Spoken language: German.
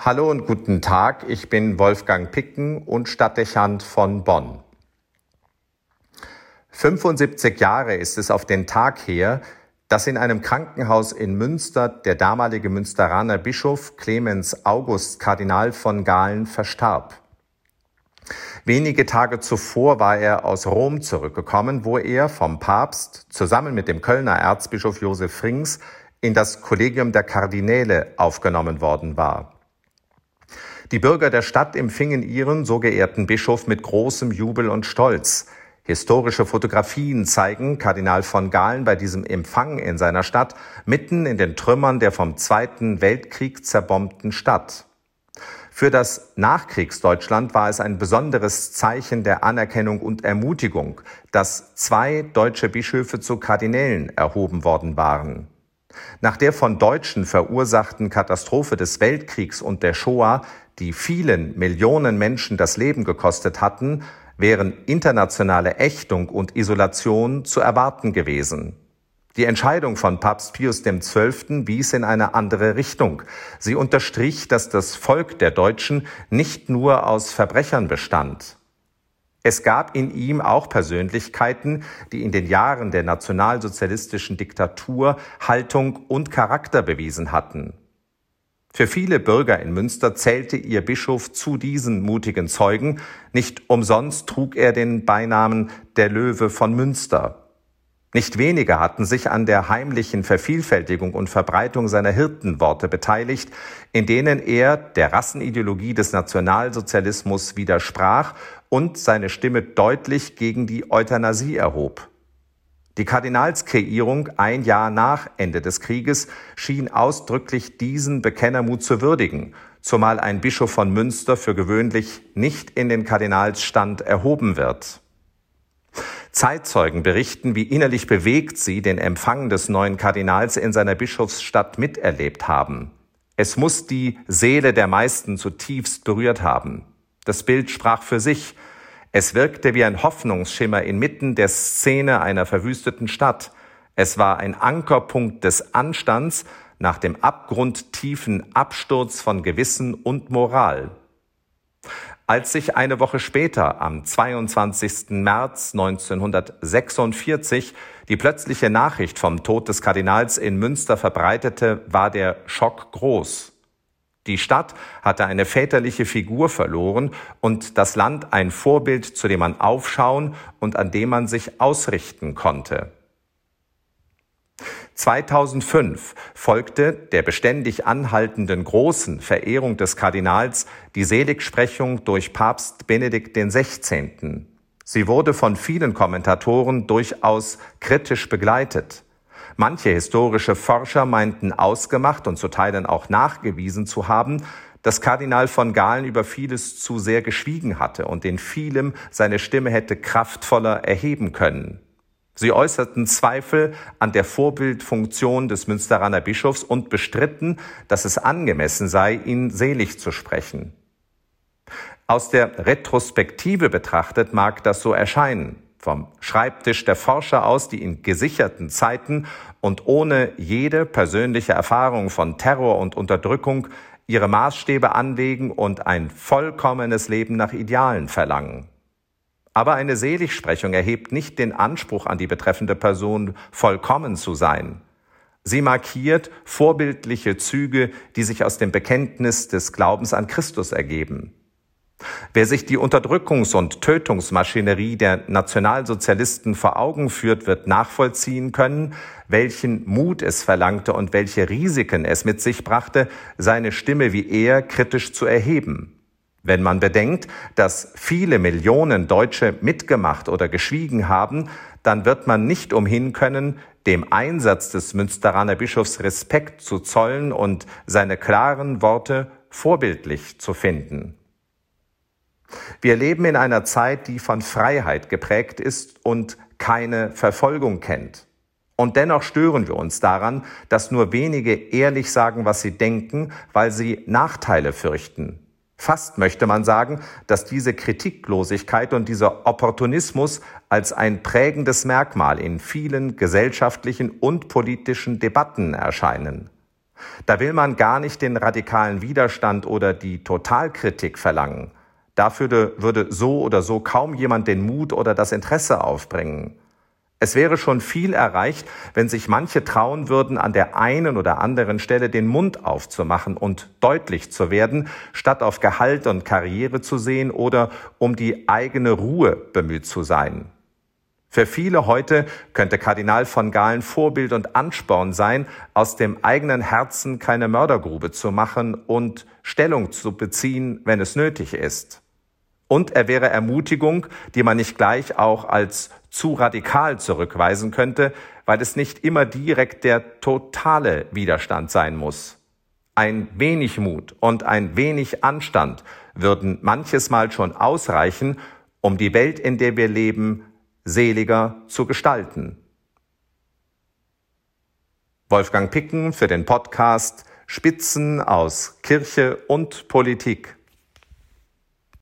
Hallo und guten Tag, ich bin Wolfgang Picken und Stadtdechant von Bonn. 75 Jahre ist es auf den Tag her, dass in einem Krankenhaus in Münster der damalige Münsteraner Bischof Clemens August Kardinal von Galen verstarb. Wenige Tage zuvor war er aus Rom zurückgekommen, wo er vom Papst zusammen mit dem Kölner Erzbischof Josef Frings in das Kollegium der Kardinäle aufgenommen worden war. Die Bürger der Stadt empfingen ihren so geehrten Bischof mit großem Jubel und Stolz. Historische Fotografien zeigen Kardinal von Galen bei diesem Empfang in seiner Stadt mitten in den Trümmern der vom Zweiten Weltkrieg zerbombten Stadt. Für das Nachkriegsdeutschland war es ein besonderes Zeichen der Anerkennung und Ermutigung, dass zwei deutsche Bischöfe zu Kardinälen erhoben worden waren. Nach der von Deutschen verursachten Katastrophe des Weltkriegs und der Shoah, die vielen Millionen Menschen das Leben gekostet hatten, wären internationale Ächtung und Isolation zu erwarten gewesen. Die Entscheidung von Papst Pius XII. wies in eine andere Richtung. Sie unterstrich, dass das Volk der Deutschen nicht nur aus Verbrechern bestand. Es gab in ihm auch Persönlichkeiten, die in den Jahren der nationalsozialistischen Diktatur Haltung und Charakter bewiesen hatten. Für viele Bürger in Münster zählte ihr Bischof zu diesen mutigen Zeugen. Nicht umsonst trug er den Beinamen der Löwe von Münster. Nicht wenige hatten sich an der heimlichen Vervielfältigung und Verbreitung seiner Hirtenworte beteiligt, in denen er der Rassenideologie des Nationalsozialismus widersprach und seine Stimme deutlich gegen die Euthanasie erhob. Die Kardinalskreierung ein Jahr nach Ende des Krieges schien ausdrücklich diesen Bekennermut zu würdigen, zumal ein Bischof von Münster für gewöhnlich nicht in den Kardinalsstand erhoben wird. Zeitzeugen berichten, wie innerlich bewegt sie den Empfang des neuen Kardinals in seiner Bischofsstadt miterlebt haben. Es muss die Seele der meisten zutiefst berührt haben. Das Bild sprach für sich, es wirkte wie ein Hoffnungsschimmer inmitten der Szene einer verwüsteten Stadt. Es war ein Ankerpunkt des Anstands nach dem abgrundtiefen Absturz von Gewissen und Moral. Als sich eine Woche später, am 22. März 1946, die plötzliche Nachricht vom Tod des Kardinals in Münster verbreitete, war der Schock groß. Die Stadt hatte eine väterliche Figur verloren und das Land ein Vorbild, zu dem man aufschauen und an dem man sich ausrichten konnte. 2005 folgte der beständig anhaltenden großen Verehrung des Kardinals die Seligsprechung durch Papst Benedikt XVI. Sie wurde von vielen Kommentatoren durchaus kritisch begleitet. Manche historische Forscher meinten ausgemacht und zu Teilen auch nachgewiesen zu haben, dass Kardinal von Galen über vieles zu sehr geschwiegen hatte und in vielem seine Stimme hätte kraftvoller erheben können. Sie äußerten Zweifel an der Vorbildfunktion des Münsteraner Bischofs und bestritten, dass es angemessen sei, ihn selig zu sprechen. Aus der Retrospektive betrachtet mag das so erscheinen vom Schreibtisch der Forscher aus, die in gesicherten Zeiten und ohne jede persönliche Erfahrung von Terror und Unterdrückung ihre Maßstäbe anlegen und ein vollkommenes Leben nach Idealen verlangen. Aber eine Seligsprechung erhebt nicht den Anspruch an die betreffende Person, vollkommen zu sein. Sie markiert vorbildliche Züge, die sich aus dem Bekenntnis des Glaubens an Christus ergeben. Wer sich die Unterdrückungs- und Tötungsmaschinerie der Nationalsozialisten vor Augen führt, wird nachvollziehen können, welchen Mut es verlangte und welche Risiken es mit sich brachte, seine Stimme wie er kritisch zu erheben. Wenn man bedenkt, dass viele Millionen Deutsche mitgemacht oder geschwiegen haben, dann wird man nicht umhin können, dem Einsatz des Münsteraner Bischofs Respekt zu zollen und seine klaren Worte vorbildlich zu finden. Wir leben in einer Zeit, die von Freiheit geprägt ist und keine Verfolgung kennt. Und dennoch stören wir uns daran, dass nur wenige ehrlich sagen, was sie denken, weil sie Nachteile fürchten. Fast möchte man sagen, dass diese Kritiklosigkeit und dieser Opportunismus als ein prägendes Merkmal in vielen gesellschaftlichen und politischen Debatten erscheinen. Da will man gar nicht den radikalen Widerstand oder die Totalkritik verlangen. Dafür würde so oder so kaum jemand den Mut oder das Interesse aufbringen. Es wäre schon viel erreicht, wenn sich manche trauen würden, an der einen oder anderen Stelle den Mund aufzumachen und deutlich zu werden, statt auf Gehalt und Karriere zu sehen oder um die eigene Ruhe bemüht zu sein. Für viele heute könnte Kardinal von Galen Vorbild und Ansporn sein, aus dem eigenen Herzen keine Mördergrube zu machen und Stellung zu beziehen, wenn es nötig ist. Und er wäre Ermutigung, die man nicht gleich auch als zu radikal zurückweisen könnte, weil es nicht immer direkt der totale Widerstand sein muss. Ein wenig Mut und ein wenig Anstand würden manches Mal schon ausreichen, um die Welt, in der wir leben, seliger zu gestalten. Wolfgang Picken für den Podcast Spitzen aus Kirche und Politik.